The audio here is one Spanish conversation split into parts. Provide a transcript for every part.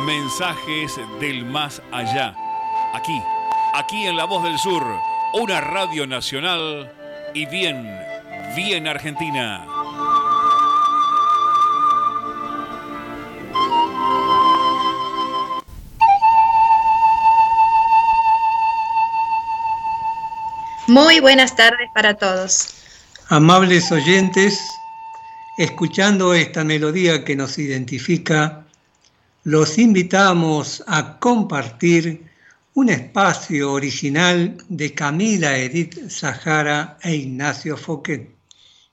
Mensajes del más allá. Aquí, aquí en La Voz del Sur, una radio nacional y bien, bien argentina. Muy buenas tardes para todos. Amables oyentes, escuchando esta melodía que nos identifica, los invitamos a compartir un espacio original de Camila Edith Sahara e Ignacio Foquet.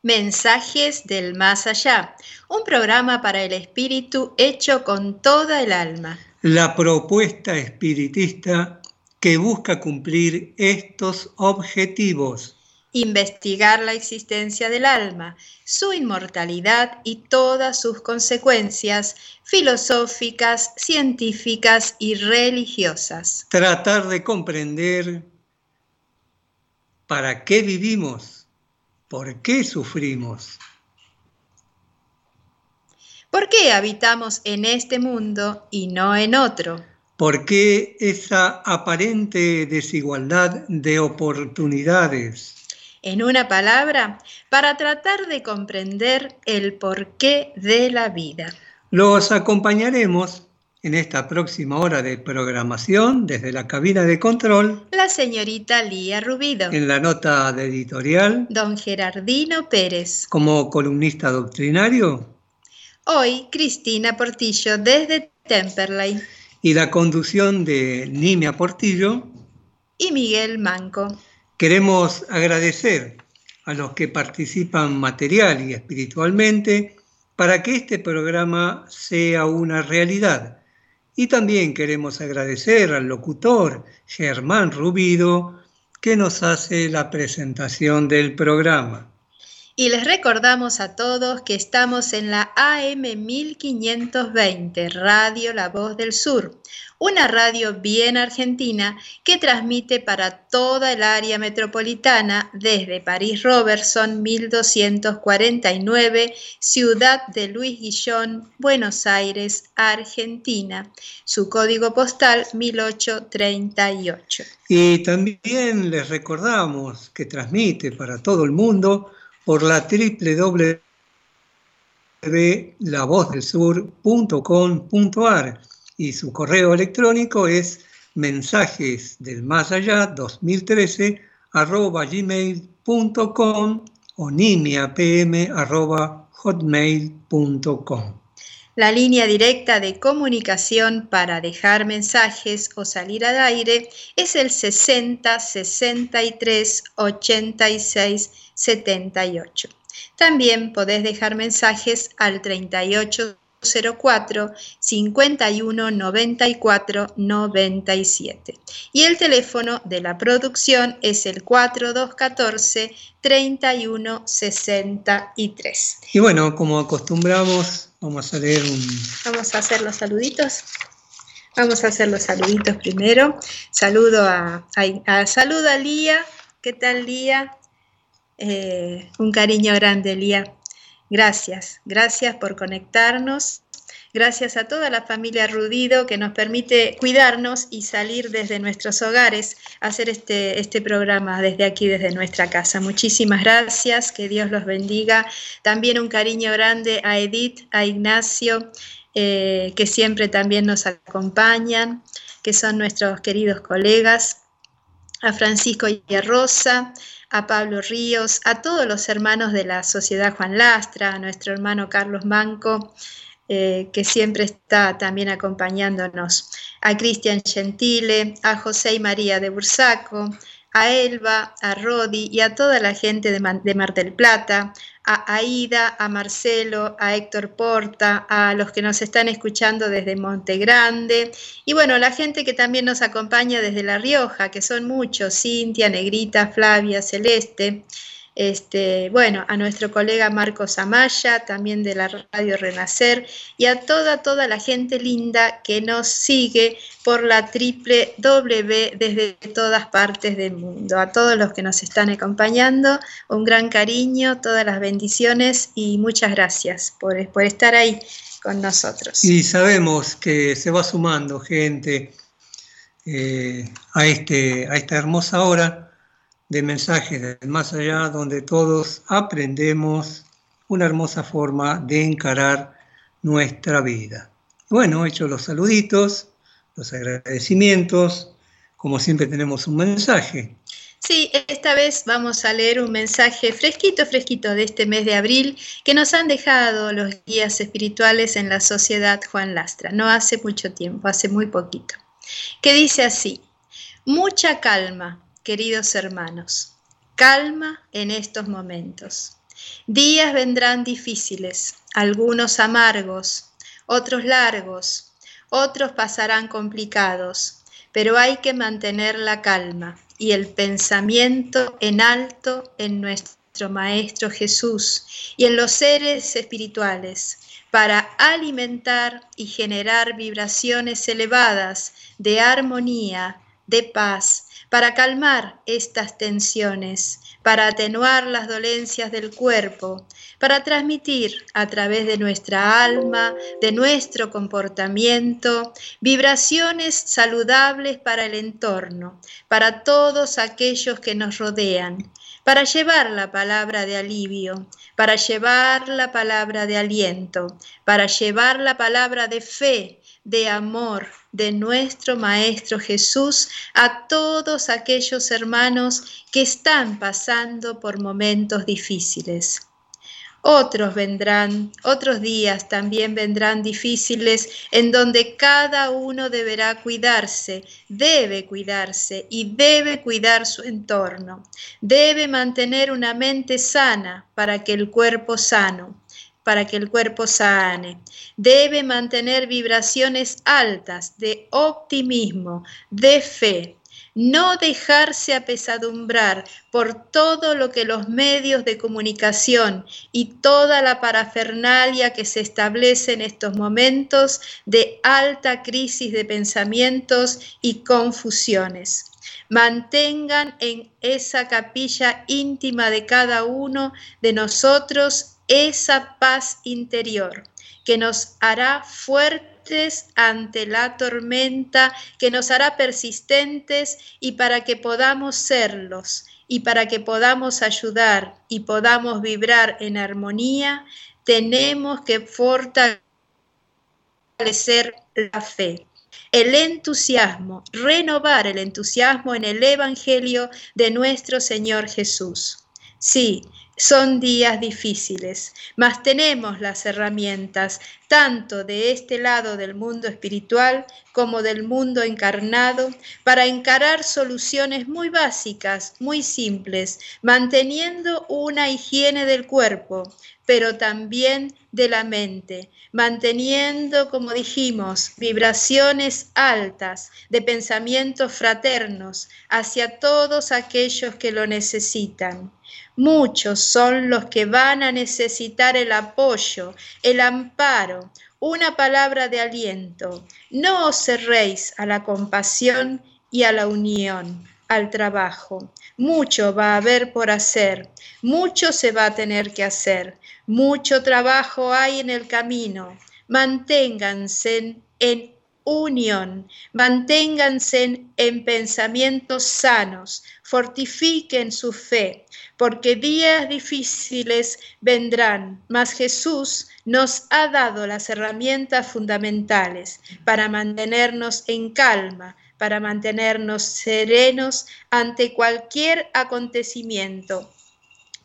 Mensajes del Más Allá, un programa para el espíritu hecho con toda el alma. La propuesta espiritista que busca cumplir estos objetivos investigar la existencia del alma, su inmortalidad y todas sus consecuencias filosóficas, científicas y religiosas. Tratar de comprender para qué vivimos, por qué sufrimos. ¿Por qué habitamos en este mundo y no en otro? ¿Por qué esa aparente desigualdad de oportunidades? En una palabra, para tratar de comprender el porqué de la vida. Los acompañaremos en esta próxima hora de programación desde la cabina de control. La señorita Lía Rubido. En la nota de editorial. Don Gerardino Pérez. Como columnista doctrinario. Hoy Cristina Portillo desde Temperley. Y la conducción de Nimia Portillo. Y Miguel Manco. Queremos agradecer a los que participan material y espiritualmente para que este programa sea una realidad. Y también queremos agradecer al locutor Germán Rubido que nos hace la presentación del programa. Y les recordamos a todos que estamos en la AM 1520, Radio La Voz del Sur, una radio bien argentina que transmite para toda el área metropolitana desde París Robertson 1249, Ciudad de Luis Guillón, Buenos Aires, Argentina. Su código postal 1838. Y también les recordamos que transmite para todo el mundo por la www.lavozdelsur.com.ar y su correo electrónico es mensajes del más allá 2013 arroba gmail.com o nimiapm arroba hotmail.com. La línea directa de comunicación para dejar mensajes o salir al aire es el 60 63 86 78. También podés dejar mensajes al 38 04 51 94 97. Y el teléfono de la producción es el 4214 31 63. Y bueno, como acostumbramos, vamos a leer un. Vamos a hacer los saluditos. Vamos a hacer los saluditos primero. Saludo a, a, a Lía. ¿Qué tal, Lía? Eh, un cariño grande, Lía. Gracias, gracias por conectarnos. Gracias a toda la familia Rudido que nos permite cuidarnos y salir desde nuestros hogares a hacer este, este programa desde aquí, desde nuestra casa. Muchísimas gracias, que Dios los bendiga. También un cariño grande a Edith, a Ignacio, eh, que siempre también nos acompañan, que son nuestros queridos colegas, a Francisco y a Rosa, a Pablo Ríos, a todos los hermanos de la Sociedad Juan Lastra, a nuestro hermano Carlos Manco, eh, que siempre está también acompañándonos, a Cristian Gentile, a José y María de Bursaco, a Elba, a Rodi y a toda la gente de, Mar del Plata, a Aida, a Marcelo, a Héctor Porta, a los que nos están escuchando desde Monte Grande y bueno, la gente que también nos acompaña desde La Rioja, que son muchos, Cintia, Negrita, Flavia, Celeste. Este, bueno, a nuestro colega Marcos Amaya, también de la Radio Renacer, y a toda, toda la gente linda que nos sigue por la triple W desde todas partes del mundo. A todos los que nos están acompañando, un gran cariño, todas las bendiciones y muchas gracias por, por estar ahí con nosotros. Y sabemos que se va sumando gente eh, a, este, a esta hermosa hora de mensajes del más allá donde todos aprendemos una hermosa forma de encarar nuestra vida. Bueno, hecho los saluditos, los agradecimientos, como siempre tenemos un mensaje. Sí, esta vez vamos a leer un mensaje fresquito, fresquito de este mes de abril que nos han dejado los guías espirituales en la sociedad Juan Lastra, no hace mucho tiempo, hace muy poquito, que dice así, mucha calma, queridos hermanos, calma en estos momentos. Días vendrán difíciles, algunos amargos, otros largos, otros pasarán complicados, pero hay que mantener la calma y el pensamiento en alto en nuestro Maestro Jesús y en los seres espirituales para alimentar y generar vibraciones elevadas de armonía, de paz, para calmar estas tensiones, para atenuar las dolencias del cuerpo, para transmitir a través de nuestra alma, de nuestro comportamiento, vibraciones saludables para el entorno, para todos aquellos que nos rodean, para llevar la palabra de alivio, para llevar la palabra de aliento, para llevar la palabra de fe, de amor, de nuestro Maestro Jesús a todos aquellos hermanos que están pasando por momentos difíciles. Otros vendrán, otros días también vendrán difíciles en donde cada uno deberá cuidarse, debe cuidarse y debe cuidar su entorno. Debe mantener una mente sana para que el cuerpo sano para que el cuerpo sane. Debe mantener vibraciones altas de optimismo, de fe, no dejarse apesadumbrar por todo lo que los medios de comunicación y toda la parafernalia que se establece en estos momentos de alta crisis de pensamientos y confusiones. Mantengan en esa capilla íntima de cada uno de nosotros esa paz interior que nos hará fuertes ante la tormenta, que nos hará persistentes y para que podamos serlos y para que podamos ayudar y podamos vibrar en armonía, tenemos que fortalecer la fe el entusiasmo, renovar el entusiasmo en el Evangelio de nuestro Señor Jesús. Sí, son días difíciles, mas tenemos las herramientas, tanto de este lado del mundo espiritual como del mundo encarnado, para encarar soluciones muy básicas, muy simples, manteniendo una higiene del cuerpo, pero también de la mente, manteniendo, como dijimos, vibraciones altas de pensamientos fraternos hacia todos aquellos que lo necesitan. Muchos son los que van a necesitar el apoyo, el amparo, una palabra de aliento. No os cerréis a la compasión y a la unión, al trabajo. Mucho va a haber por hacer, mucho se va a tener que hacer, mucho trabajo hay en el camino. Manténganse en unión, manténganse en pensamientos sanos, fortifiquen su fe, porque días difíciles vendrán, mas Jesús nos ha dado las herramientas fundamentales para mantenernos en calma, para mantenernos serenos ante cualquier acontecimiento,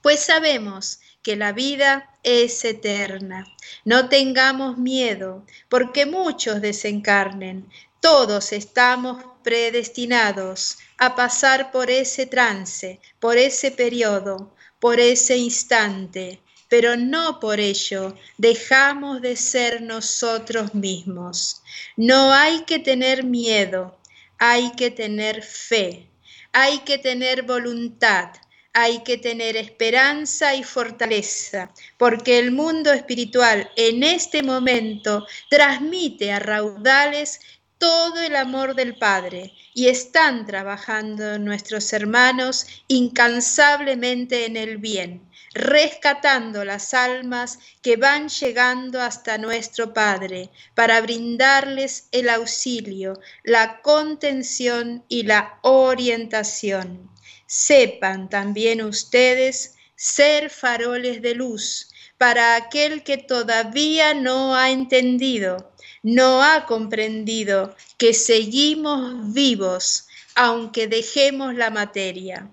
pues sabemos que la vida es eterna. No tengamos miedo, porque muchos desencarnen. Todos estamos predestinados a pasar por ese trance, por ese periodo, por ese instante, pero no por ello dejamos de ser nosotros mismos. No hay que tener miedo, hay que tener fe, hay que tener voluntad, hay que tener esperanza y fortaleza, porque el mundo espiritual en este momento transmite a raudales todo el amor del Padre y están trabajando nuestros hermanos incansablemente en el bien, rescatando las almas que van llegando hasta nuestro Padre para brindarles el auxilio, la contención y la orientación. Sepan también ustedes ser faroles de luz para aquel que todavía no ha entendido no ha comprendido que seguimos vivos aunque dejemos la materia.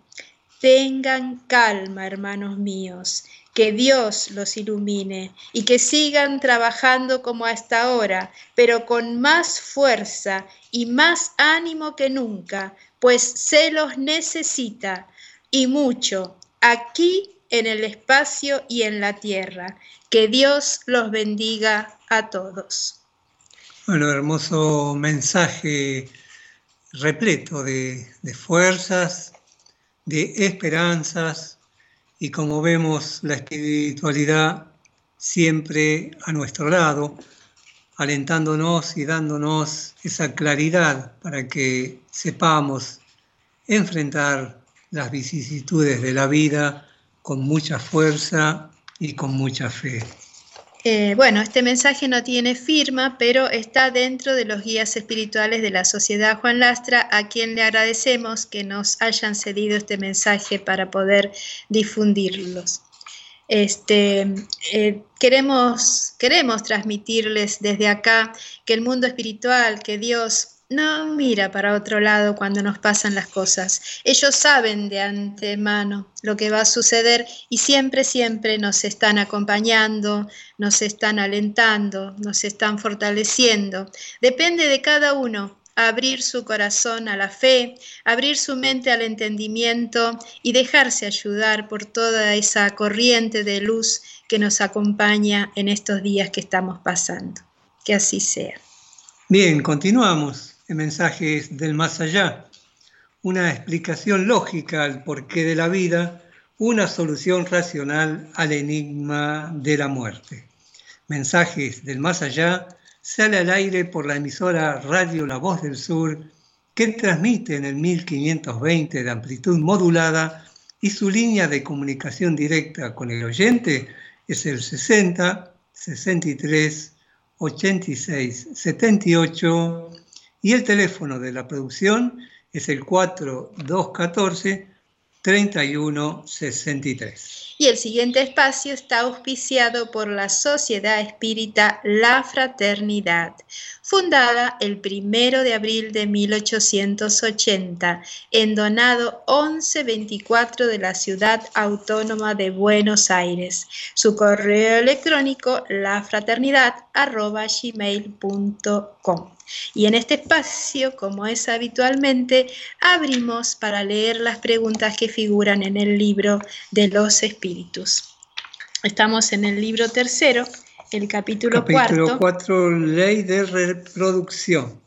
Tengan calma, hermanos míos, que Dios los ilumine y que sigan trabajando como hasta ahora, pero con más fuerza y más ánimo que nunca, pues se los necesita y mucho aquí en el espacio y en la tierra. Que Dios los bendiga a todos. Bueno, hermoso mensaje repleto de, fuerzas, de esperanzas y como vemos la espiritualidad siempre a nuestro lado, alentándonos y dándonos esa claridad para que sepamos enfrentar las vicisitudes de la vida con mucha fuerza y con mucha fe. Eh, bueno, este mensaje no tiene firma, pero está dentro de los guías espirituales de la Sociedad Juan Lastra, a quien le agradecemos que nos hayan cedido este mensaje para poder difundirlos. Este, eh, queremos, queremos transmitirles desde acá que el mundo espiritual, que Dios no mira para otro lado cuando nos pasan las cosas. Ellos saben de antemano lo que va a suceder y siempre, siempre nos están acompañando, nos están alentando, nos están fortaleciendo. Depende de cada uno abrir su corazón a la fe, abrir su mente al entendimiento y dejarse ayudar por toda esa corriente de luz que nos acompaña en estos días que estamos pasando. Que así sea. Bien, continuamos mensajes del más allá, una explicación lógica al porqué de la vida, una solución racional al enigma de la muerte. Mensajes del más allá sale al aire por la emisora Radio La Voz del Sur, que transmite en el 1520 de amplitud modulada y su línea de comunicación directa con el oyente es el 60 63 86 78 y el teléfono de la producción es el 4214 3163. Y el siguiente espacio está auspiciado por la Sociedad Espírita La Fraternidad, fundada el primero de abril de 1880 en Donado 1124 de la Ciudad Autónoma de Buenos Aires. Su correo electrónico lafraternidad.gmail.com. Y en este espacio, como es habitualmente, abrimos para leer las preguntas que figuran en el libro de los espíritus. Estamos en el libro tercero, el capítulo, capítulo cuatro. Ley de reproducción.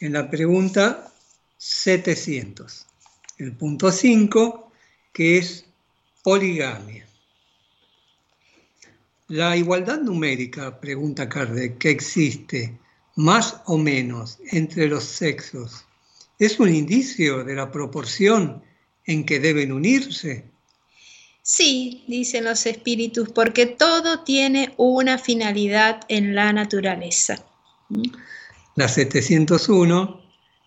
En la pregunta 700. El punto 5, que es poligamia. La igualdad numérica, pregunta Kardec, que existe más o menos entre los sexos es un indicio de la proporción en que deben unirse? Sí, dicen los espíritus, porque todo tiene una finalidad en la naturaleza. La 701,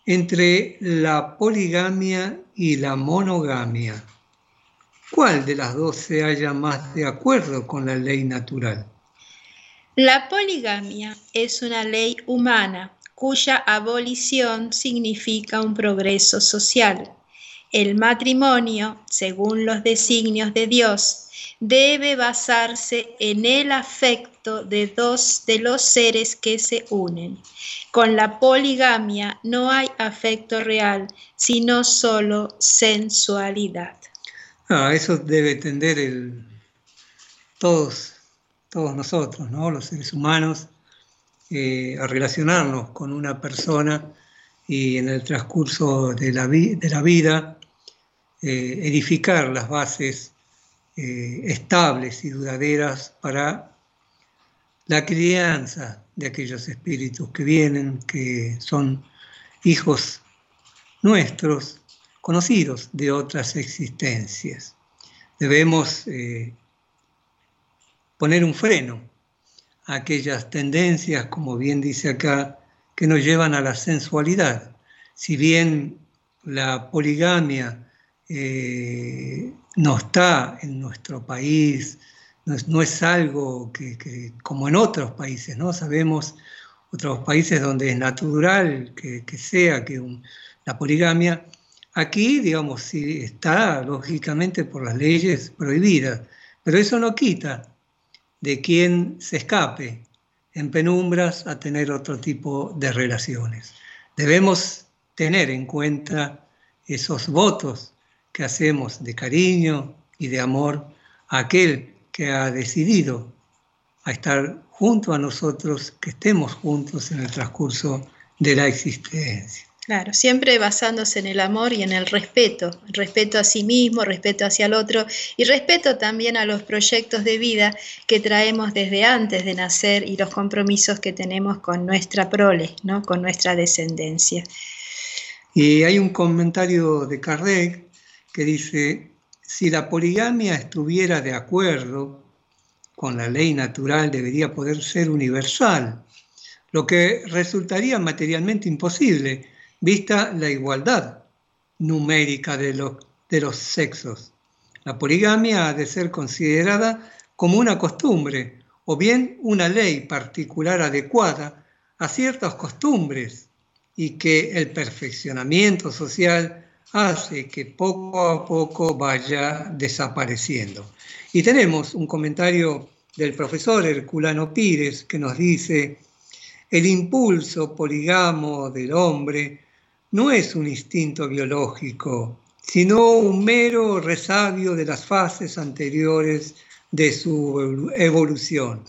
entre la poligamia y la monogamia. ¿Cuál de las dos se halla más de acuerdo con la ley natural? La poligamia es una ley humana cuya abolición significa un progreso social. El matrimonio, según los designios de Dios, debe basarse en el afecto de dos de los seres que se unen. Con la poligamia no hay afecto real, sino solo sensualidad. Ah, eso debe tender el, todos, todos nosotros, ¿no? los seres humanos, eh, a relacionarnos con una persona y en el transcurso de la, de la vida eh, edificar las bases eh, estables y duraderas para la crianza de aquellos espíritus que vienen, que son hijos nuestros, conocidos de otras existencias. Debemos poner un freno a aquellas tendencias, como bien dice acá, que nos llevan a la sensualidad. Si bien la poligamia eh, no está en nuestro país, no es, algo que, como en otros países, ¿no? Sabemos otros países donde es natural que, sea que la poligamia, aquí, digamos, sí está lógicamente por las leyes prohibidas, pero eso no quita de quien se escape en penumbras a tener otro tipo de relaciones. Debemos tener en cuenta esos votos que hacemos de cariño y de amor a aquel que ha decidido a estar junto a nosotros, que estemos juntos en el transcurso de la existencia. Claro, siempre basándose en el amor y en el respeto, respeto a sí mismo, respeto hacia el otro y respeto también a los proyectos de vida que traemos desde antes de nacer y los compromisos que tenemos con nuestra prole, ¿no? con nuestra descendencia. Y hay un comentario de Kardec que dice, si la poligamia estuviera de acuerdo con la ley natural, debería poder ser universal, lo que resultaría materialmente imposible vista la igualdad numérica de, de los sexos. La poligamia ha de ser considerada como una costumbre o bien una ley particular adecuada a ciertas costumbres y que el perfeccionamiento social hace que poco a poco vaya desapareciendo. Y tenemos un comentario del profesor Herculano Pires que nos dice, el impulso poligamo del hombre no es un instinto biológico, sino un mero resabio de las fases anteriores de su evolución,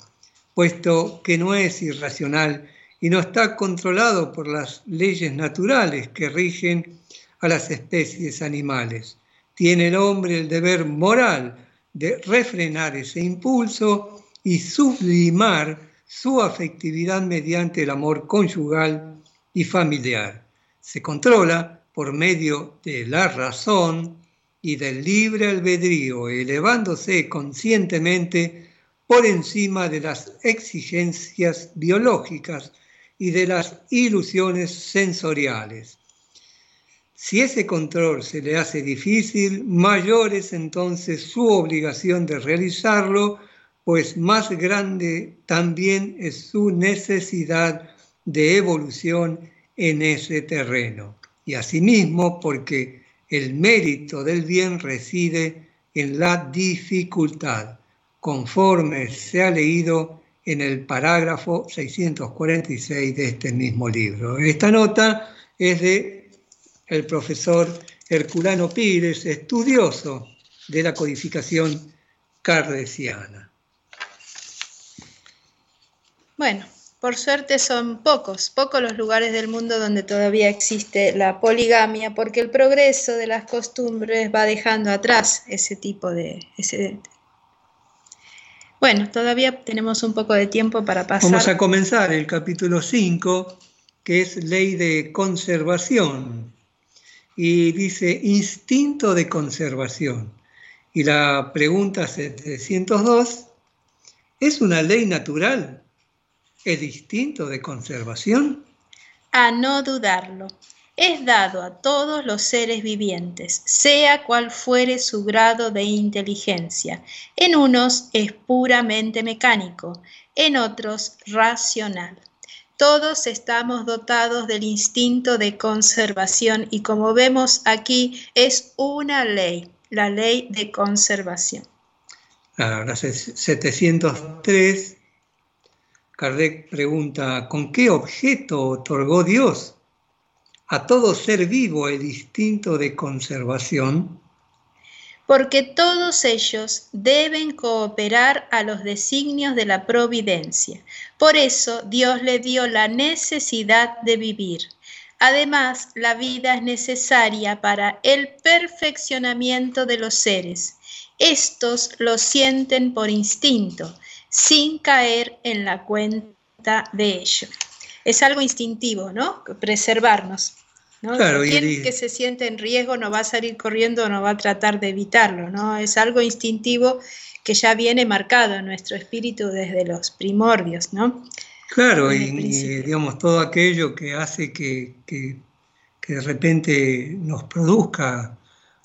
puesto que no es irracional y no está controlado por las leyes naturales que rigen a las especies animales. Tiene el hombre el deber moral de refrenar ese impulso y sublimar su afectividad mediante el amor conyugal y familiar se controla por medio de la razón y del libre albedrío, elevándose conscientemente por encima de las exigencias biológicas y de las ilusiones sensoriales. Si ese control se le hace difícil, mayor es entonces su obligación de realizarlo, pues más grande también es su necesidad de evolución en ese terreno. Y asimismo porque el mérito del bien reside en la dificultad, conforme se ha leído en el parágrafo 646 de este mismo libro. Esta nota es de el profesor Herculano Pires, estudioso de la codificación cardesiana. Bueno, por suerte son pocos, pocos los lugares del mundo donde todavía existe la poligamia, porque el progreso de las costumbres va dejando atrás ese tipo de... Ese... Bueno, todavía tenemos un poco de tiempo para pasar. Vamos a comenzar el capítulo 5, que es ley de conservación. Y dice instinto de conservación. Y la pregunta 702, ¿es una ley natural? ¿Es distinto de conservación? A no dudarlo. Es dado a todos los seres vivientes, sea cual fuere su grado de inteligencia. En unos es puramente mecánico, en otros racional. Todos estamos dotados del instinto de conservación y como vemos aquí es una ley, la ley de conservación. Ahora, 703 Kardec pregunta, ¿con qué objeto otorgó Dios a todo ser vivo el instinto de conservación? porque todos ellos deben cooperar a los designios de la providencia. Por eso Dios le dio la necesidad de vivir. Además, la vida es necesaria para el perfeccionamiento de los seres. Estos lo sienten por instinto, sin caer en la cuenta de ello. Es algo instintivo, ¿no? Preservarnos. ¿no? Claro, Quien que se siente en riesgo no va a salir corriendo, no va a tratar de evitarlo, ¿no? Es algo instintivo que ya viene marcado en nuestro espíritu desde los primordios, ¿no? Claro, y, digamos todo aquello que hace que, de repente nos produzca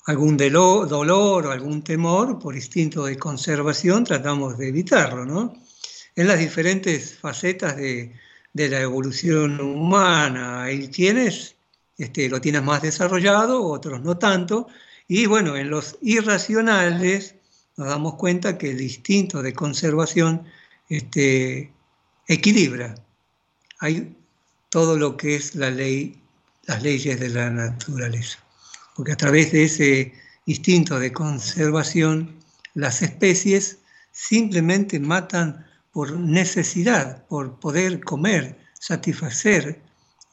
algún dolor o algún temor, por instinto de conservación tratamos de evitarlo, ¿no? En las diferentes facetas de, de la evolución humana, ahí tienes este, lo tienes más desarrollado, otros no tanto. Y bueno, en los irracionales nos damos cuenta que el instinto de conservación este, equilibra. Hay todo lo que es la ley, las leyes de la naturaleza. Porque a través de ese instinto de conservación, las especies simplemente matan por necesidad, por poder comer, satisfacer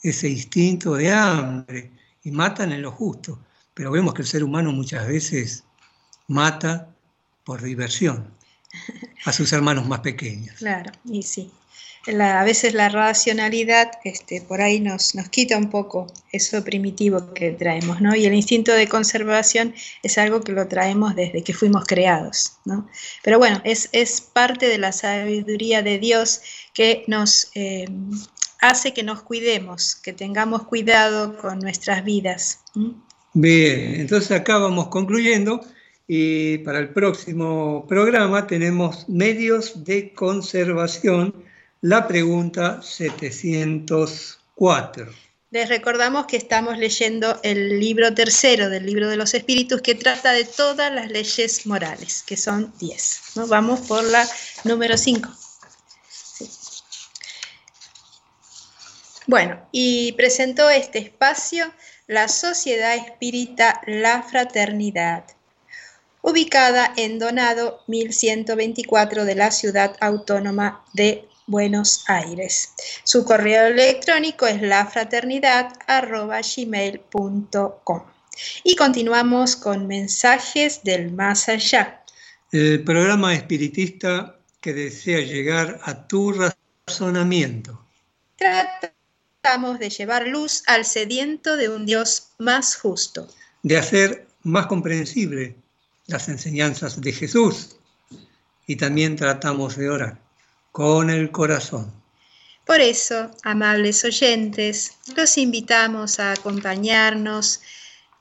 ese instinto de hambre y matan en lo justo. Pero vemos que el ser humano muchas veces mata por diversión a sus hermanos más pequeños. Claro, y sí. A veces la racionalidad este, por ahí nos, nos quita un poco eso primitivo que traemos, ¿no? Y el instinto de conservación es algo que lo traemos desde que fuimos creados, ¿no? Pero bueno, es, es parte de la sabiduría de Dios que nos eh, hace que nos cuidemos, que tengamos cuidado con nuestras vidas. Bien, entonces acá vamos concluyendo y para el próximo programa tenemos medios de conservación, la pregunta 704. Les recordamos que estamos leyendo el libro tercero del libro de los espíritus que trata de todas las leyes morales, que son 10. ¿no? Vamos por la número 5. Bueno, y presentó este espacio la Sociedad Espírita La Fraternidad, ubicada en Donado 1124 de la Ciudad Autónoma de Buenos Aires. Su correo electrónico es lafraternidad.gmail.com. Y continuamos con mensajes del más allá. El programa espiritista que desea llegar a tu razonamiento. Trata de llevar luz al sediento de un Dios más justo. De hacer más comprensible las enseñanzas de Jesús. Y también tratamos de orar con el corazón. Por eso, amables oyentes, los invitamos a acompañarnos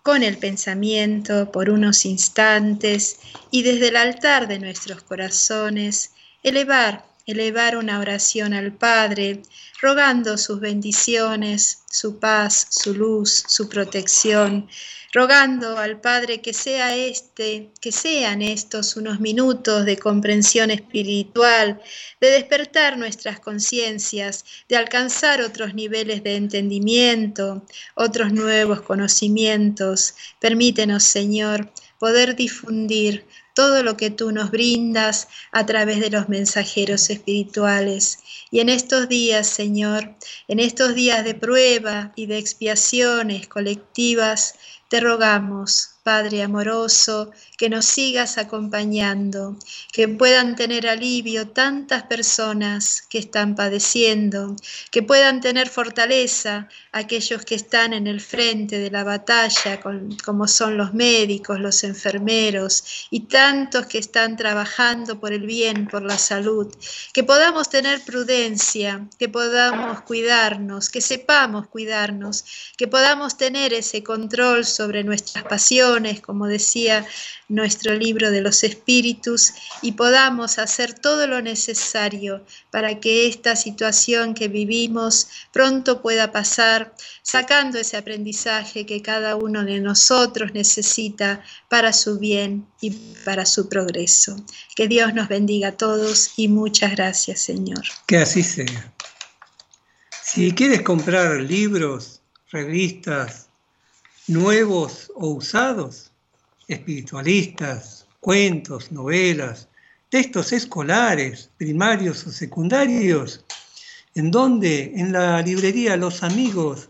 con el pensamiento por unos instantes y desde el altar de nuestros corazones elevar elevar una oración al Padre, rogando sus bendiciones, su paz, su luz, su protección, rogando al Padre que sea este, que sean estos unos minutos de comprensión espiritual, de despertar nuestras conciencias, de alcanzar otros niveles de entendimiento, otros nuevos conocimientos. Permítenos, Señor, poder difundir todo lo que tú nos brindas a través de los mensajeros espirituales. Y en estos días, Señor, en estos días de prueba y de expiaciones colectivas, te rogamos, Padre amoroso, que nos sigas acompañando, que puedan tener alivio tantas personas que están padeciendo, que puedan tener fortaleza aquellos que están en el frente de la batalla, como son los médicos, los enfermeros y tantos que están trabajando por el bien, por la salud, que podamos tener prudencia, que podamos cuidarnos, que sepamos cuidarnos, que podamos tener ese control sobre nuestras pasiones, como decía nuestro libro de los espíritus, y podamos hacer todo lo necesario para que esta situación que vivimos pronto pueda pasar, sacando ese aprendizaje que cada uno de nosotros necesita para su bien y para su progreso. Que Dios nos bendiga a todos y muchas gracias, Señor. Que así sea. Si quieres comprar libros, revistas, nuevos o usados, espiritualistas, cuentos, novelas, textos escolares, primarios o secundarios, en donde en la librería Los Amigos,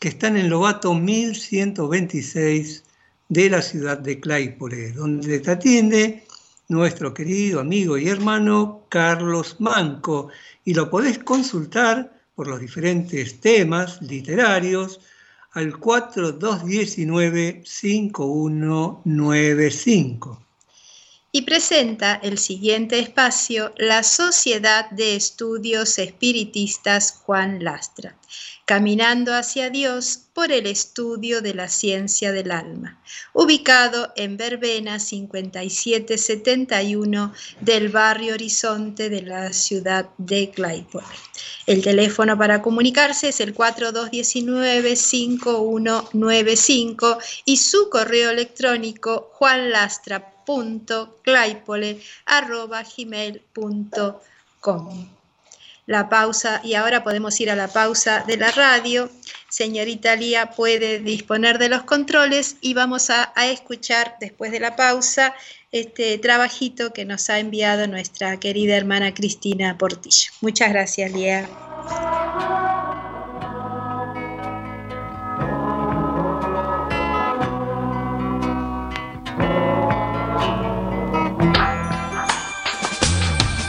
que está en Lobato 1126 de la ciudad de Claypole, donde te atiende nuestro querido amigo y hermano Carlos Manco, y lo podés consultar por los diferentes temas literarios al 4219-5195 y presenta el siguiente espacio la Sociedad de Estudios Espiritistas Juan Lastra, Caminando hacia Dios por el estudio de la ciencia del alma, ubicado en Verbena 5771 del barrio Horizonte de la ciudad de Claypole. El teléfono para comunicarse es el 4219-5195 y su correo electrónico juanlastra.claypole.gmail.com la pausa y ahora podemos ir a la pausa de la radio. Señorita Lía puede disponer de los controles y vamos a, escuchar después de la pausa este trabajito que nos ha enviado nuestra querida hermana Cristina Portillo. Muchas gracias, Lía.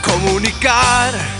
Comunicar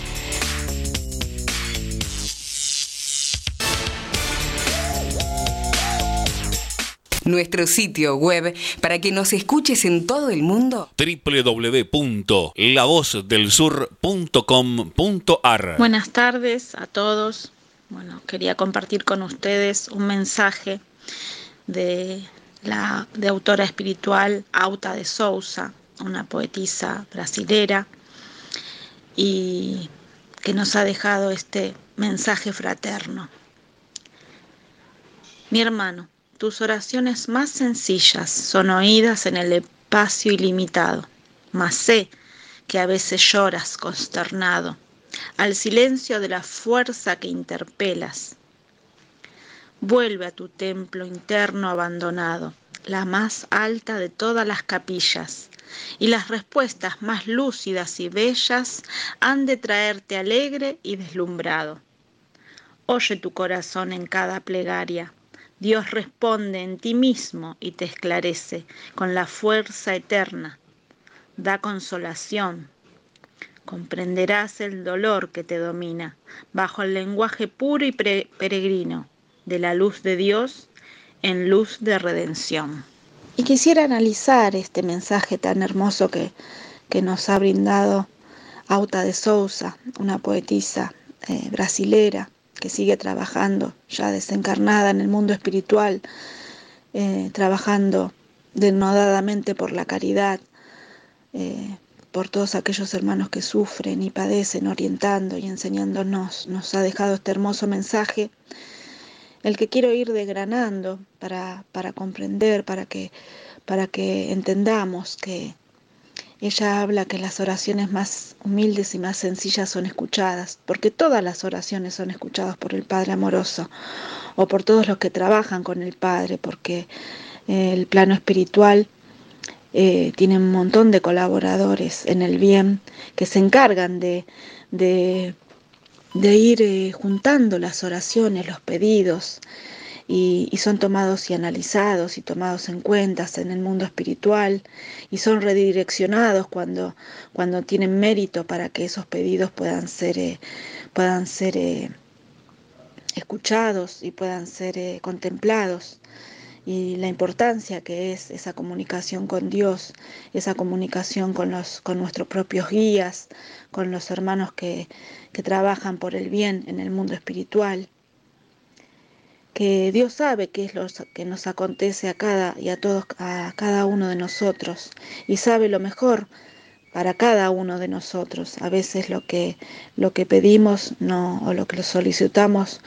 Nuestro sitio web para que nos escuches en todo el mundo. www.lavozdelsur.com.ar Buenas tardes a todos. Bueno, quería compartir con ustedes un mensaje de la de autora espiritual Auta de Souza, una poetisa brasilera, y que nos ha dejado este mensaje fraterno. Mi hermano, tus oraciones más sencillas son oídas en el espacio ilimitado, mas sé que a veces lloras consternado al silencio de la fuerza que interpelas. Vuelve a tu templo interno abandonado, la más alta de todas las capillas, y las respuestas más lúcidas y bellas han de traerte alegre y deslumbrado. Oye tu corazón en cada plegaria Dios responde en ti mismo y te esclarece con la fuerza eterna. Da consolación. Comprenderás el dolor que te domina bajo el lenguaje puro y peregrino de la luz de Dios en luz de redención. Y quisiera analizar este mensaje tan hermoso que, que nos ha brindado Auta de Souza, una poetisa eh, brasilera, que sigue trabajando, ya desencarnada en el mundo espiritual, eh, trabajando denodadamente por la caridad, eh, por todos aquellos hermanos que sufren y padecen, orientando y enseñándonos. Nos ha dejado este hermoso mensaje, el que quiero ir desgranando para, para comprender, para que, para que entendamos que ella habla que las oraciones más humildes y más sencillas son escuchadas, porque todas las oraciones son escuchadas por el Padre amoroso o por todos los que trabajan con el Padre, porque eh, el plano espiritual eh, tiene un montón de colaboradores en el bien que se encargan de, de, ir eh, juntando las oraciones, los pedidos, y, son tomados y analizados y tomados en cuenta en el mundo espiritual y son redireccionados cuando, cuando tienen mérito para que esos pedidos puedan ser, eh, puedan ser eh, escuchados y puedan ser eh, contemplados y la importancia que es esa comunicación con Dios, esa comunicación con, los, con nuestros propios guías, con los hermanos que, que trabajan por el bien en el mundo espiritual. Que Dios sabe qué es lo que nos acontece a cada y a todos a cada uno de nosotros y sabe lo mejor para cada uno de nosotros. A veces lo que, lo que pedimos no, o lo que solicitamos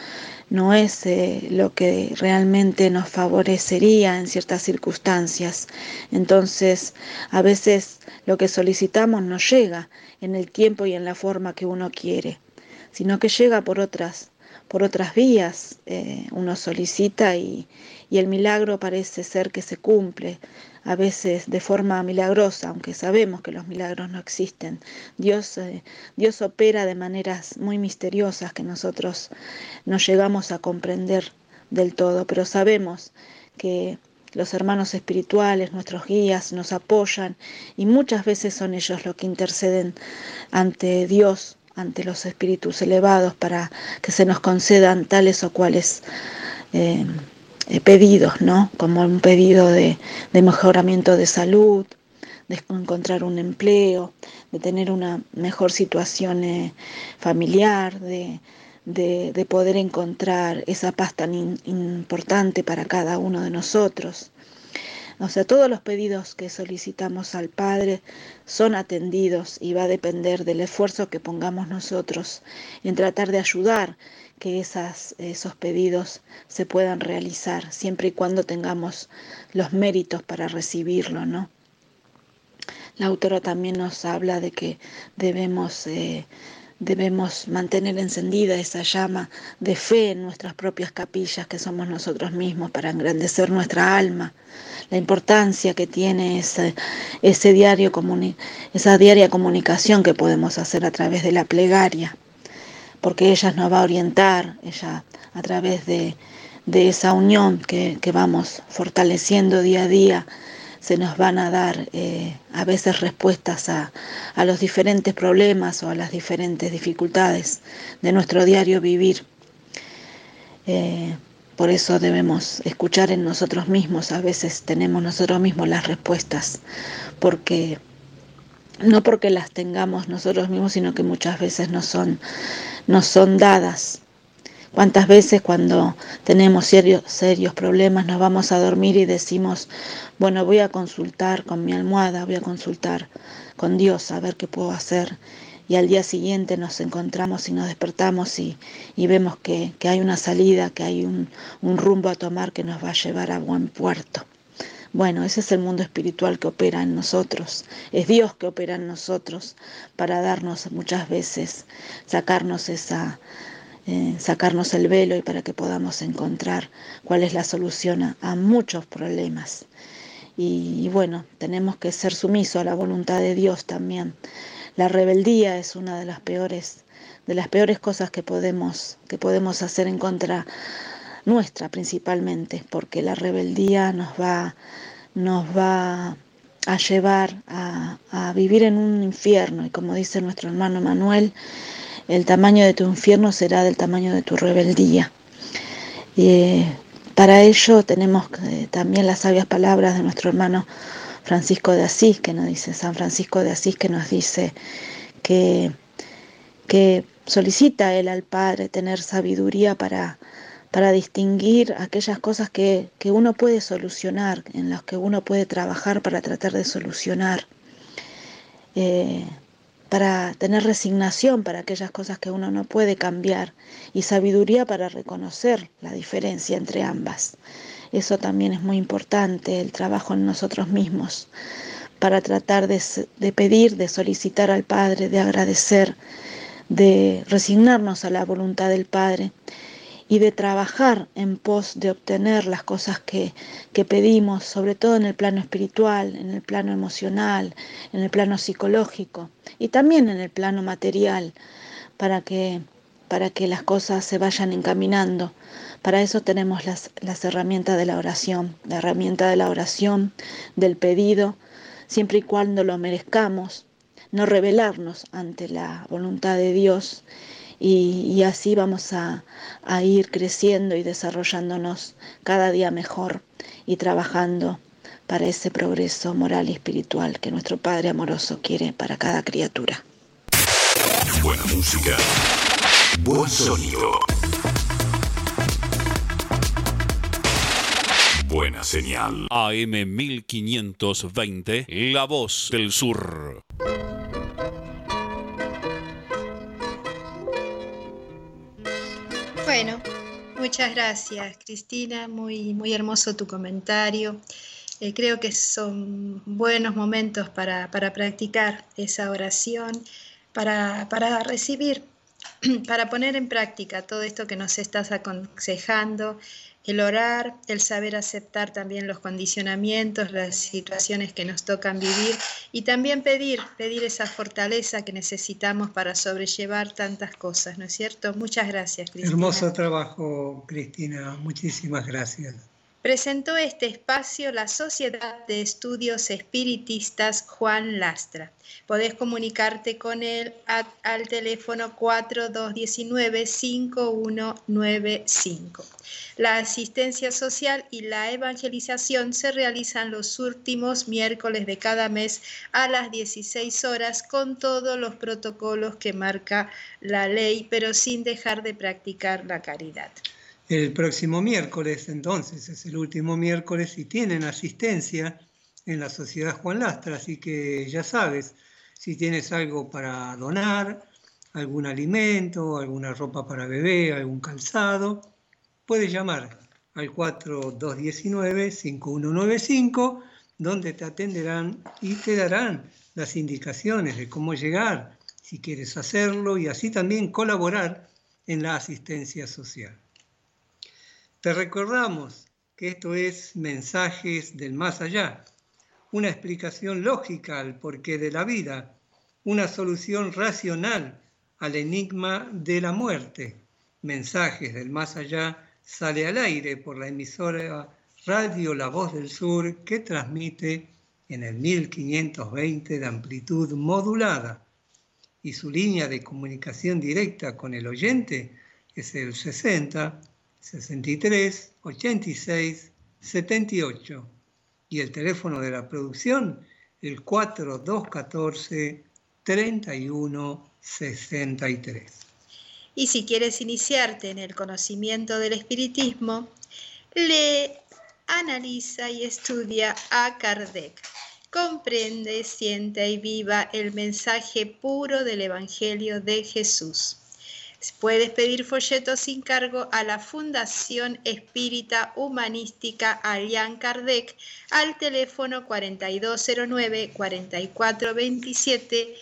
no es eh, lo que realmente nos favorecería en ciertas circunstancias. Entonces, a veces lo que solicitamos no llega en el tiempo y en la forma que uno quiere, sino que llega por otras, por otras vías. Eh, uno solicita y, y el milagro parece ser que se cumple a veces de forma milagrosa, aunque sabemos que los milagros no existen. Dios, eh, Dios opera de maneras muy misteriosas que nosotros no llegamos a comprender del todo, pero sabemos que los hermanos espirituales, nuestros guías, nos apoyan y muchas veces son ellos los que interceden ante Dios, ante los espíritus elevados, para que se nos concedan tales o cuales eh, eh, pedidos, ¿no? Como un pedido de, mejoramiento de salud, de encontrar un empleo, de tener una mejor situación eh, familiar, de, poder encontrar esa paz tan importante para cada uno de nosotros. O sea, todos los pedidos que solicitamos al Padre son atendidos y va a depender del esfuerzo que pongamos nosotros en tratar de ayudar que esas, esos pedidos se puedan realizar, siempre y cuando tengamos los méritos para recibirlo, ¿no? La autora también nos habla de que debemos, eh, debemos mantener encendida esa llama de fe en nuestras propias capillas, que somos nosotros mismos, para engrandecer nuestra alma. La importancia que tiene ese, ese diario esa diaria comunicación que podemos hacer a través de la plegaria porque ella nos va a orientar, ella a través de, esa unión que, vamos fortaleciendo día a día, se nos van a dar eh, a veces respuestas a, los diferentes problemas o a las diferentes dificultades de nuestro diario vivir. Eh, por eso debemos escuchar en nosotros mismos, a veces tenemos nosotros mismos las respuestas, porque no porque las tengamos nosotros mismos, sino que muchas veces no son nos son dadas. ¿Cuántas veces cuando tenemos serios, serios problemas nos vamos a dormir y decimos, bueno, voy a consultar con mi almohada, voy a consultar con Dios a ver qué puedo hacer? Y al día siguiente nos encontramos y nos despertamos y, vemos que, hay una salida, que hay un, un rumbo a tomar que nos va a llevar a buen puerto. Bueno, ese es el mundo espiritual que opera en nosotros. Es Dios que opera en nosotros para darnos muchas veces, sacarnos esa, eh, sacarnos el velo y para que podamos encontrar cuál es la solución a, muchos problemas. Y, bueno, tenemos que ser sumisos a la voluntad de Dios también. La rebeldía es una de las peores, de las peores cosas que podemos, que podemos hacer en contra nuestra principalmente, porque la rebeldía nos va, nos va a llevar a, vivir en un infierno y como dice nuestro hermano Manuel, el tamaño de tu infierno será del tamaño de tu rebeldía. Y para ello tenemos eh, también las sabias palabras de nuestro hermano Francisco de Asís, que nos dice, San Francisco de Asís, que nos dice que, que solicita él al Padre tener sabiduría para para distinguir aquellas cosas que, uno puede solucionar, en las que uno puede trabajar para tratar de solucionar, eh, para tener resignación para aquellas cosas que uno no puede cambiar y sabiduría para reconocer la diferencia entre ambas. Eso también es muy importante, el trabajo en nosotros mismos, para tratar de, de pedir, de solicitar al Padre, de agradecer, de resignarnos a la voluntad del Padre y de trabajar en pos de obtener las cosas que, pedimos, sobre todo en el plano espiritual, en el plano emocional, en el plano psicológico y también en el plano material, para que, para que las cosas se vayan encaminando. Para eso tenemos las, las herramientas de la oración, la herramienta de la oración, del pedido, siempre y cuando lo merezcamos, no rebelarnos ante la voluntad de Dios y, así vamos a, a ir creciendo y desarrollándonos cada día mejor y trabajando para ese progreso moral y espiritual que nuestro Padre amoroso quiere para cada criatura. Buena música. Buen sonido. Buena señal. AM 1520, La Voz del Sur. Muchas gracias Cristina, muy, muy hermoso tu comentario. Eh, creo que son buenos momentos para, practicar esa oración, para, para recibir, para poner en práctica todo esto que nos estás aconsejando, el orar, el saber aceptar también los condicionamientos, las situaciones que nos tocan vivir y también pedir, pedir esa fortaleza que necesitamos para sobrellevar tantas cosas, ¿no es cierto? Muchas gracias, Cristina. Hermoso trabajo, Cristina. Muchísimas gracias presentó este espacio la Sociedad de Estudios Espiritistas Juan Lastra. Podés comunicarte con él al teléfono 4219-5195. La asistencia social y la evangelización se realizan los últimos miércoles de cada mes a las 16 horas con todos los protocolos que marca la ley, pero sin dejar de practicar la caridad. El próximo miércoles, entonces, es el último miércoles y tienen asistencia en la Sociedad Juan Lastra, así que ya sabes, si tienes algo para donar, algún alimento, alguna ropa para bebé, algún calzado, puedes llamar al 4219-5195, donde te atenderán y te darán las indicaciones de cómo llegar, si quieres hacerlo, y así también colaborar en la asistencia social. Te recordamos que esto es Mensajes del Más Allá, una explicación lógica al porqué de la vida, una solución racional al enigma de la muerte. Mensajes del Más Allá sale al aire por la emisora Radio La Voz del Sur que transmite en el 1520 de amplitud modulada y su línea de comunicación directa con el oyente es el 60 63 86 78 y el teléfono de la producción el 4214 31 63. Y si quieres iniciarte en el conocimiento del espiritismo, lee, analiza y estudia a Kardec. Comprende, siente y viva el mensaje puro del Evangelio de Jesús. Puedes pedir folletos sin cargo a la Fundación Espírita Humanística Allan Kardec al teléfono 4209-4427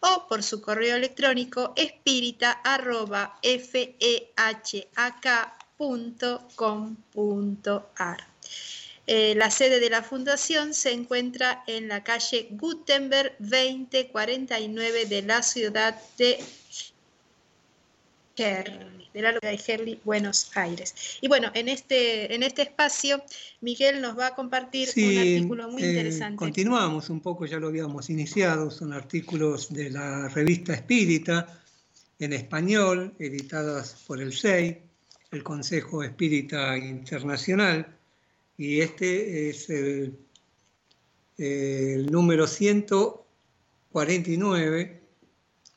o por su correo electrónico espírita.fehak.com.ar. Eh, la sede de la fundación se encuentra en la calle Gutenberg 2049 de la ciudad de de la localidad de Herli, Buenos Aires. Y bueno, en este, en este espacio, Miguel nos va a compartir un artículo muy eh, interesante. Continuamos un poco, ya lo habíamos iniciado, son artículos de la revista Espírita en español, editadas por el SEI, el Consejo Espírita Internacional, y este es el, el número 149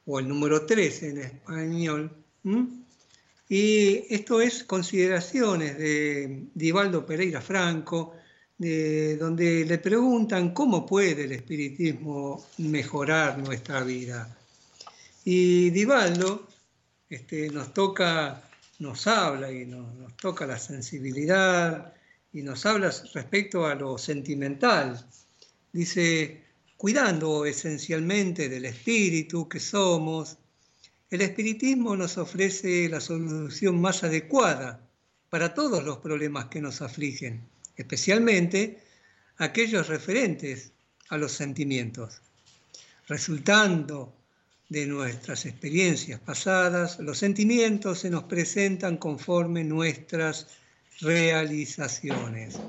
o el número 13 en español ¿Mm? Y esto es consideraciones de Divaldo Pereira Franco, donde le preguntan cómo puede el espiritismo mejorar nuestra vida. Y Divaldo este, nos toca, nos habla y nos toca la sensibilidad y nos habla respecto a lo sentimental. Dice, cuidando esencialmente del espíritu que somos, el espiritismo nos ofrece la solución más adecuada para todos los problemas que nos afligen, especialmente aquellos referentes a los sentimientos. Resultando de nuestras experiencias pasadas, los sentimientos se nos presentan conforme nuestras realizaciones.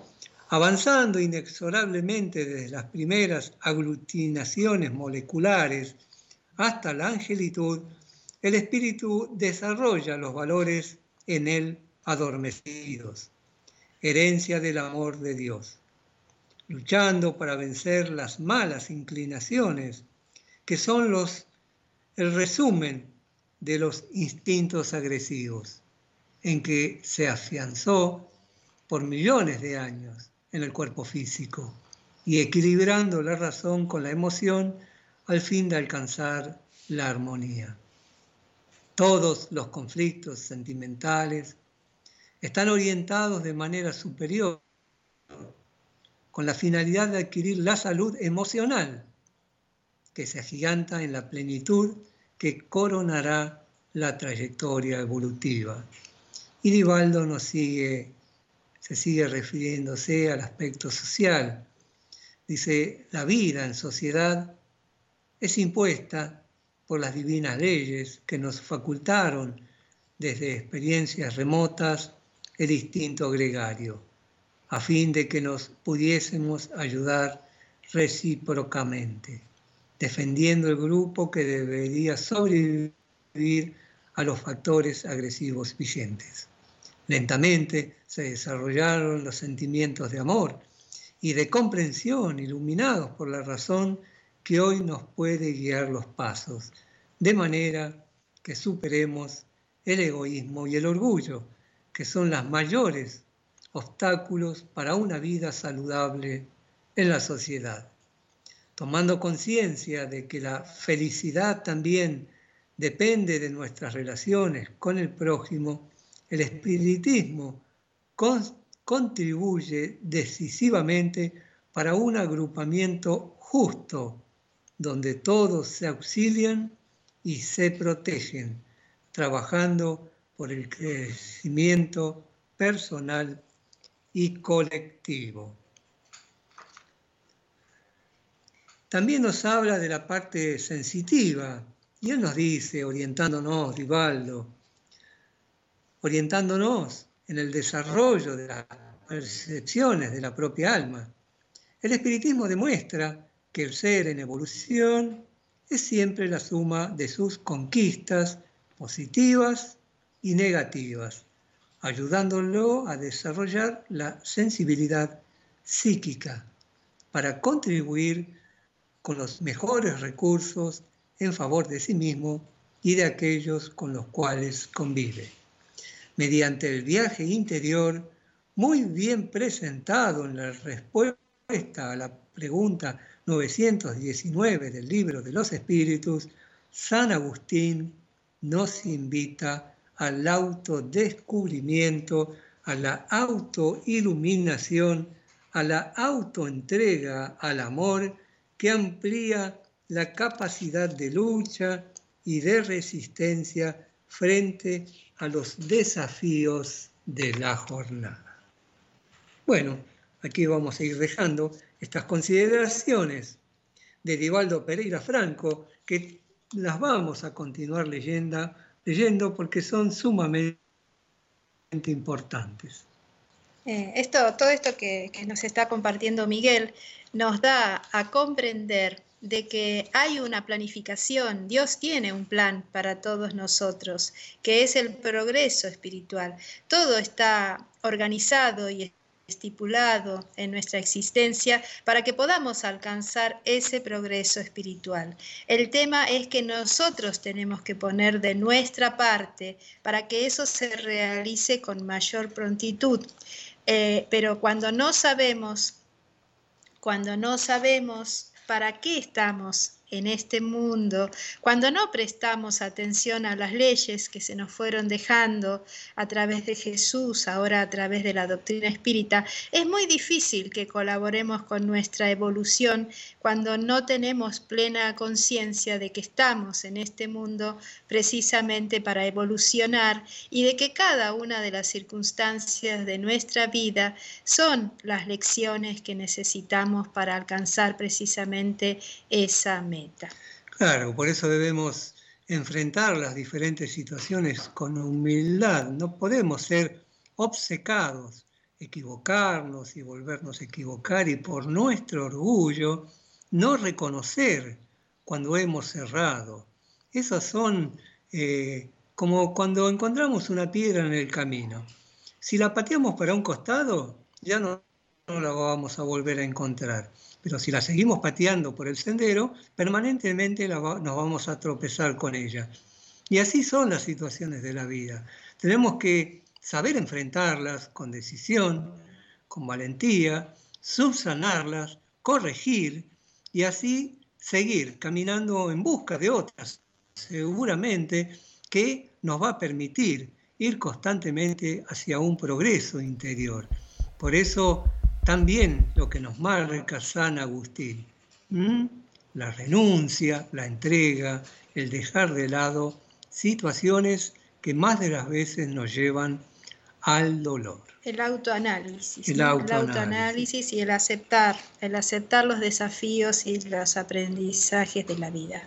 Avanzando inexorablemente desde las primeras aglutinaciones moleculares hasta la angelitud, el espíritu desarrolla los valores en él adormecidos, herencia del amor de Dios, luchando para vencer las malas inclinaciones, que son los, el resumen de los instintos agresivos, en que se afianzó por millones de años en el cuerpo físico y equilibrando la razón con la emoción al fin de alcanzar la armonía. Todos los conflictos sentimentales están orientados de manera superior con la finalidad de adquirir la salud emocional que se agiganta en la plenitud que coronará la trayectoria evolutiva. Y Divaldo nos sigue, se sigue refiriéndose al aspecto social. Dice, la vida en sociedad es impuesta por las divinas leyes que nos facultaron desde experiencias remotas el instinto gregario, a fin de que nos pudiésemos ayudar recíprocamente, defendiendo el grupo que debería sobrevivir a los factores agresivos vigentes. Lentamente se desarrollaron los sentimientos de amor y de comprensión iluminados por la razón que hoy nos puede guiar los pasos, de manera que superemos el egoísmo y el orgullo, que son las mayores obstáculos para una vida saludable en la sociedad. Tomando conciencia de que la felicidad también depende de nuestras relaciones con el prójimo, el espiritismo contribuye decisivamente para un agrupamiento justo donde todos se auxilian y se protegen, trabajando por el crecimiento personal y colectivo. También nos habla de la parte sensitiva, y él nos dice, orientándonos, Rivaldo, orientándonos en el desarrollo de las percepciones de la propia alma. El espiritismo demuestra que el ser en evolución es siempre la suma de sus conquistas positivas y negativas, ayudándolo a desarrollar la sensibilidad psíquica para contribuir con los mejores recursos en favor de sí mismo y de aquellos con los cuales convive. Mediante el viaje interior, muy bien presentado en la respuesta a la pregunta 919 del libro de los espíritus, San Agustín nos invita al autodescubrimiento, a la autoiluminación, a la autoentrega al amor que amplía la capacidad de lucha y de resistencia frente a los desafíos de la jornada. Bueno, aquí vamos a ir dejando estas consideraciones de Divaldo Pereira Franco, que las vamos a continuar leyendo, leyendo porque son sumamente importantes. Eh, esto, todo esto que, que nos está compartiendo Miguel nos da a comprender de que hay una planificación, Dios tiene un plan para todos nosotros, que es el progreso espiritual. Todo está organizado y estipulado en nuestra existencia para que podamos alcanzar ese progreso espiritual. El tema es que nosotros tenemos que poner de nuestra parte para que eso se realice con mayor prontitud. Eh, pero cuando no sabemos, cuando no sabemos para qué estamos en este mundo, cuando no prestamos atención a las leyes que se nos fueron dejando a través de Jesús, ahora a través de la doctrina espírita, es muy difícil que colaboremos con nuestra evolución cuando no tenemos plena conciencia de que estamos en este mundo precisamente para evolucionar y de que cada una de las circunstancias de nuestra vida son las lecciones que necesitamos para alcanzar precisamente esa meta. Claro, por eso debemos enfrentar las diferentes situaciones con humildad. No podemos ser obcecados, equivocarnos y volvernos a equivocar y por nuestro orgullo no reconocer cuando hemos errado. Esas son eh, como cuando encontramos una piedra en el camino. Si la pateamos para un costado, ya no, no la vamos a volver a encontrar. Pero si la seguimos pateando por el sendero, permanentemente nos vamos a tropezar con ella. Y así son las situaciones de la vida. Tenemos que saber enfrentarlas con decisión, con valentía, subsanarlas, corregir y así seguir caminando en busca de otras, seguramente que nos va a permitir ir constantemente hacia un progreso interior. Por eso también lo que nos marca San Agustín, la renuncia, la entrega, el dejar de lado situaciones que más de las veces nos llevan al dolor. El autoanálisis. El, autoanálisis. y el aceptar, el aceptar los desafíos y los aprendizajes de la vida.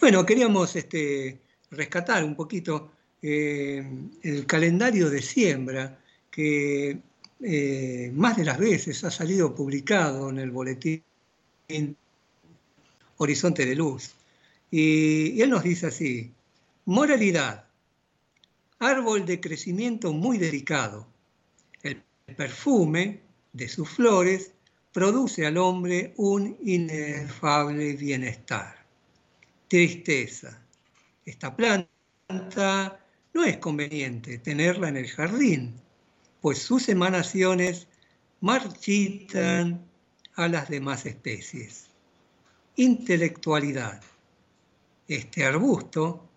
Bueno, queríamos este, rescatar un poquito eh, el calendario de siembra que eh, más de las veces ha salido publicado en el boletín Horizonte de Luz. y él nos dice así, moralidad, árbol de crecimiento muy delicado. El perfume de sus flores produce al hombre un inefable bienestar. Tristeza. Esta planta no es conveniente tenerla en el jardín, pues sus emanaciones marchitan a las demás especies. Intelectualidad. Este arbusto,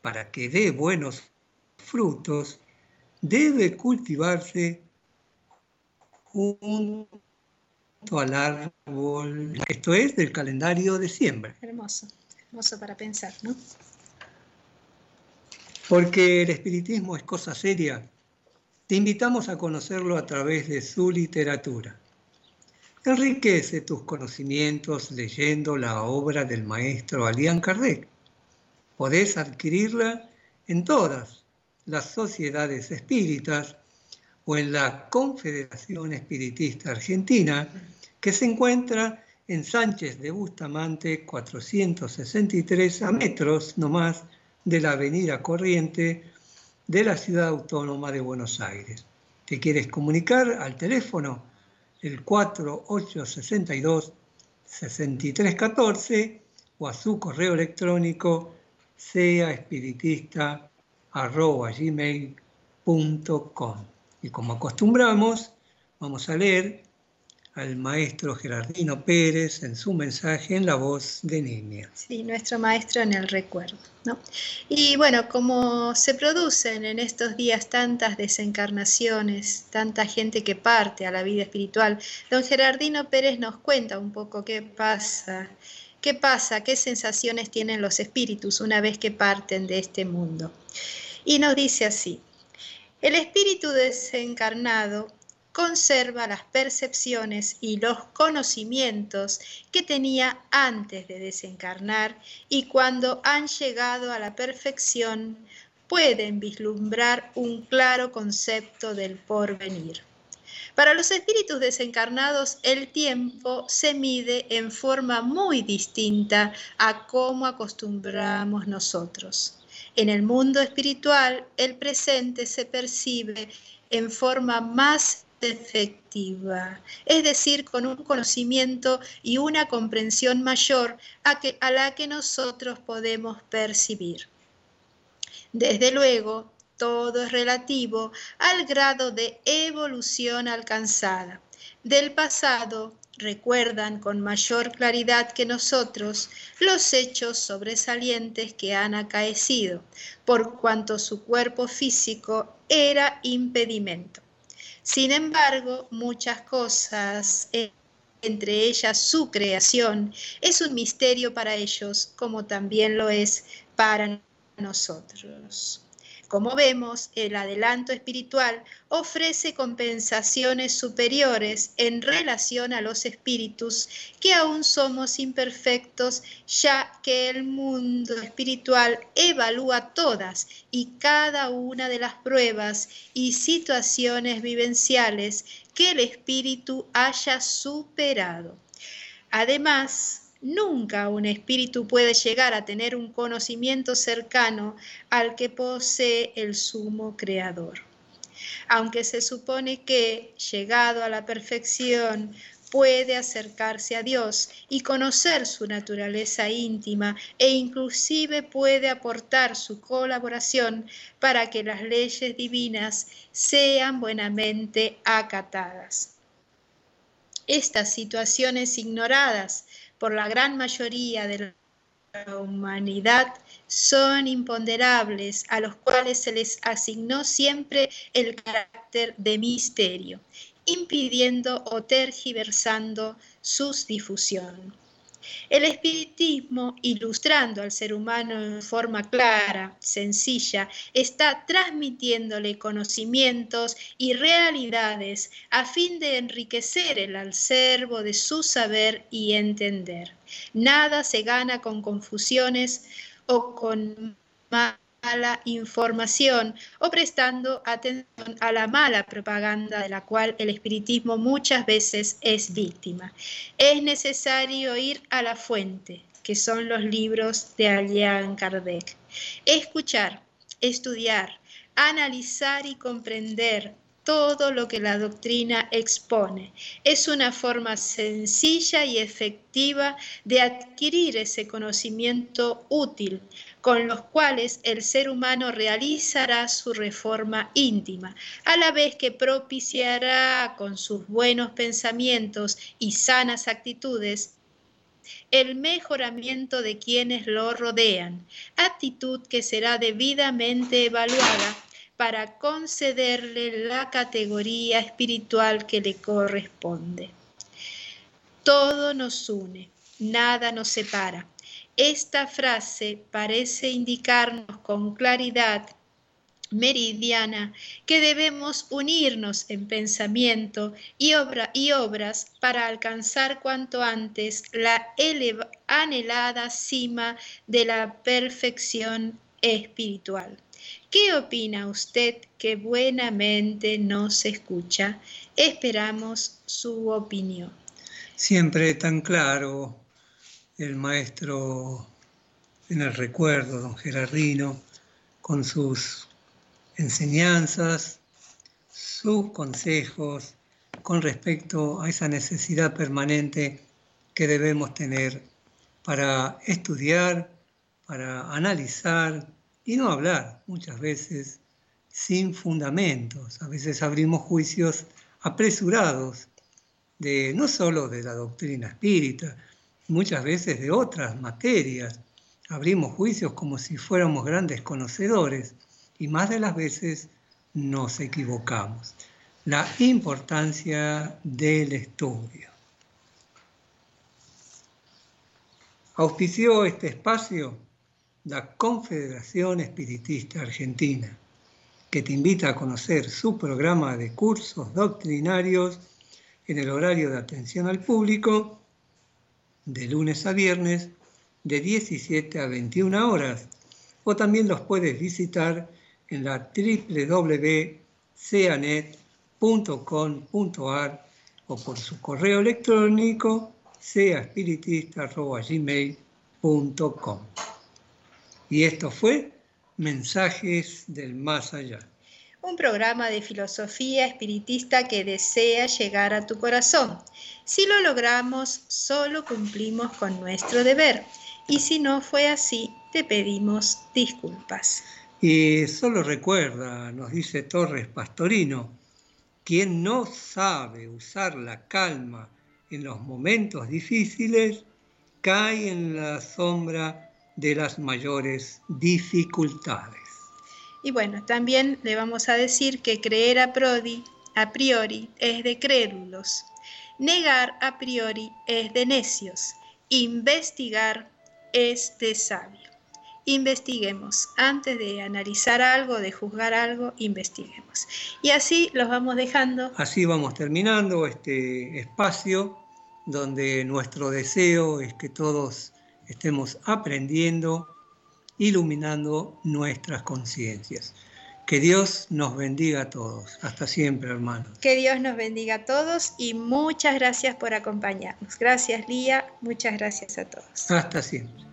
para que dé buenos frutos debe cultivarse junto al árbol. Esto es del calendario de siembra. Hermoso, hermoso para pensar, ¿no? Porque el espiritismo es cosa seria, te invitamos a conocerlo a través de su literatura. Enriquece tus conocimientos leyendo la obra del maestro Alian Kardec. Podés adquirirla en todas las sociedades espíritas o en la Confederación Espiritista Argentina, que se encuentra en Sánchez de Bustamante 463 a metros nomás de la avenida Corriente de la Ciudad Autónoma de Buenos Aires. ¿Te quieres comunicar al teléfono? El 4862 6314 o a su correo electrónico sea arroba gmail.com. Y como acostumbramos, vamos a leer al maestro Gerardino Pérez en su mensaje en la voz de niña. Sí, nuestro maestro en el recuerdo. ¿no? Y bueno, como se producen en estos días tantas desencarnaciones, tanta gente que parte a la vida espiritual, don Gerardino Pérez nos cuenta un poco qué pasa, qué pasa, qué sensaciones tienen los espíritus una vez que parten de este mundo. Y nos dice así, el espíritu desencarnado conserva las percepciones y los conocimientos que tenía antes de desencarnar y cuando han llegado a la perfección pueden vislumbrar un claro concepto del porvenir. Para los espíritus desencarnados el tiempo se mide en forma muy distinta a cómo acostumbramos nosotros. En el mundo espiritual, el presente se percibe en forma más efectiva, es decir, con un conocimiento y una comprensión mayor a, a la que nosotros podemos percibir. Desde luego, todo es relativo al grado de evolución alcanzada. Del pasado recuerdan con mayor claridad que nosotros los hechos sobresalientes que han acaecido, por cuanto su cuerpo físico era impedimento. Sin embargo, muchas cosas, entre ellas su creación, es un misterio para ellos, como también lo es para nosotros. Como vemos, el adelanto espiritual ofrece compensaciones superiores en relación a los espíritus que aún somos imperfectos, ya que el mundo espiritual evalúa todas y cada una de las pruebas y situaciones vivenciales que el espíritu haya superado. Además, Nunca un espíritu puede llegar a tener un conocimiento cercano al que posee el sumo creador. Aunque se supone que, llegado a la perfección, puede acercarse a Dios y conocer su naturaleza íntima e inclusive puede aportar su colaboración para que las leyes divinas sean buenamente acatadas. Estas situaciones ignoradas por la gran mayoría de la humanidad son imponderables a los cuales se les asignó siempre el carácter de misterio impidiendo o tergiversando su difusión. El espiritismo, ilustrando al ser humano en forma clara, sencilla, está transmitiéndole conocimientos y realidades a fin de enriquecer el acervo de su saber y entender. Nada se gana con confusiones o con mala información o prestando atención a la mala propaganda de la cual el espiritismo muchas veces es víctima. Es necesario ir a la fuente, que son los libros de Allan Kardec. Escuchar, estudiar, analizar y comprender todo lo que la doctrina expone. Es una forma sencilla y efectiva de adquirir ese conocimiento útil con los cuales el ser humano realizará su reforma íntima, a la vez que propiciará con sus buenos pensamientos y sanas actitudes el mejoramiento de quienes lo rodean, actitud que será debidamente evaluada para concederle la categoría espiritual que le corresponde. Todo nos une, nada nos separa. Esta frase parece indicarnos con claridad meridiana que debemos unirnos en pensamiento y, y obras para alcanzar cuanto antes la anhelada cima de la perfección espiritual. ¿Qué opina usted que buenamente nos escucha? Esperamos su opinión. Siempre tan claro el maestro en el recuerdo, don Gerardino, con sus enseñanzas, sus consejos con respecto a esa necesidad permanente que debemos tener para estudiar, para analizar, y no hablar muchas veces sin fundamentos. A veces abrimos juicios apresurados de no solo de la doctrina espírita, muchas veces de otras materias. Abrimos juicios como si fuéramos grandes conocedores y más de las veces nos equivocamos. La importancia del estudio. Auspició este espacio la Confederación Espiritista Argentina, que te invita a conocer su programa de cursos doctrinarios en el horario de atención al público de lunes a viernes de 17 a 21 horas o también los puedes visitar en la www.ceanet.com.ar o por su correo electrónico seaspiritista.gmail.com. Y esto fue Mensajes del Más Allá. Un programa de filosofía espiritista que desea llegar a tu corazón. Si lo logramos, solo cumplimos con nuestro deber. Y si no fue así, te pedimos disculpas. Y solo recuerda, nos dice Torres Pastorino, quien no sabe usar la calma en los momentos difíciles, cae en la sombra de las mayores dificultades. Y bueno, también le vamos a decir que creer a, prodi, a priori es de crédulos, negar a priori es de necios, investigar es de sabio. Investiguemos, antes de analizar algo, de juzgar algo, investiguemos. Y así los vamos dejando. Así vamos terminando este espacio donde nuestro deseo es que todos estemos aprendiendo, iluminando nuestras conciencias. Que Dios nos bendiga a todos. Hasta siempre, hermanos. Que Dios nos bendiga a todos y muchas gracias por acompañarnos. Gracias, Lía. Muchas gracias a todos. Hasta siempre.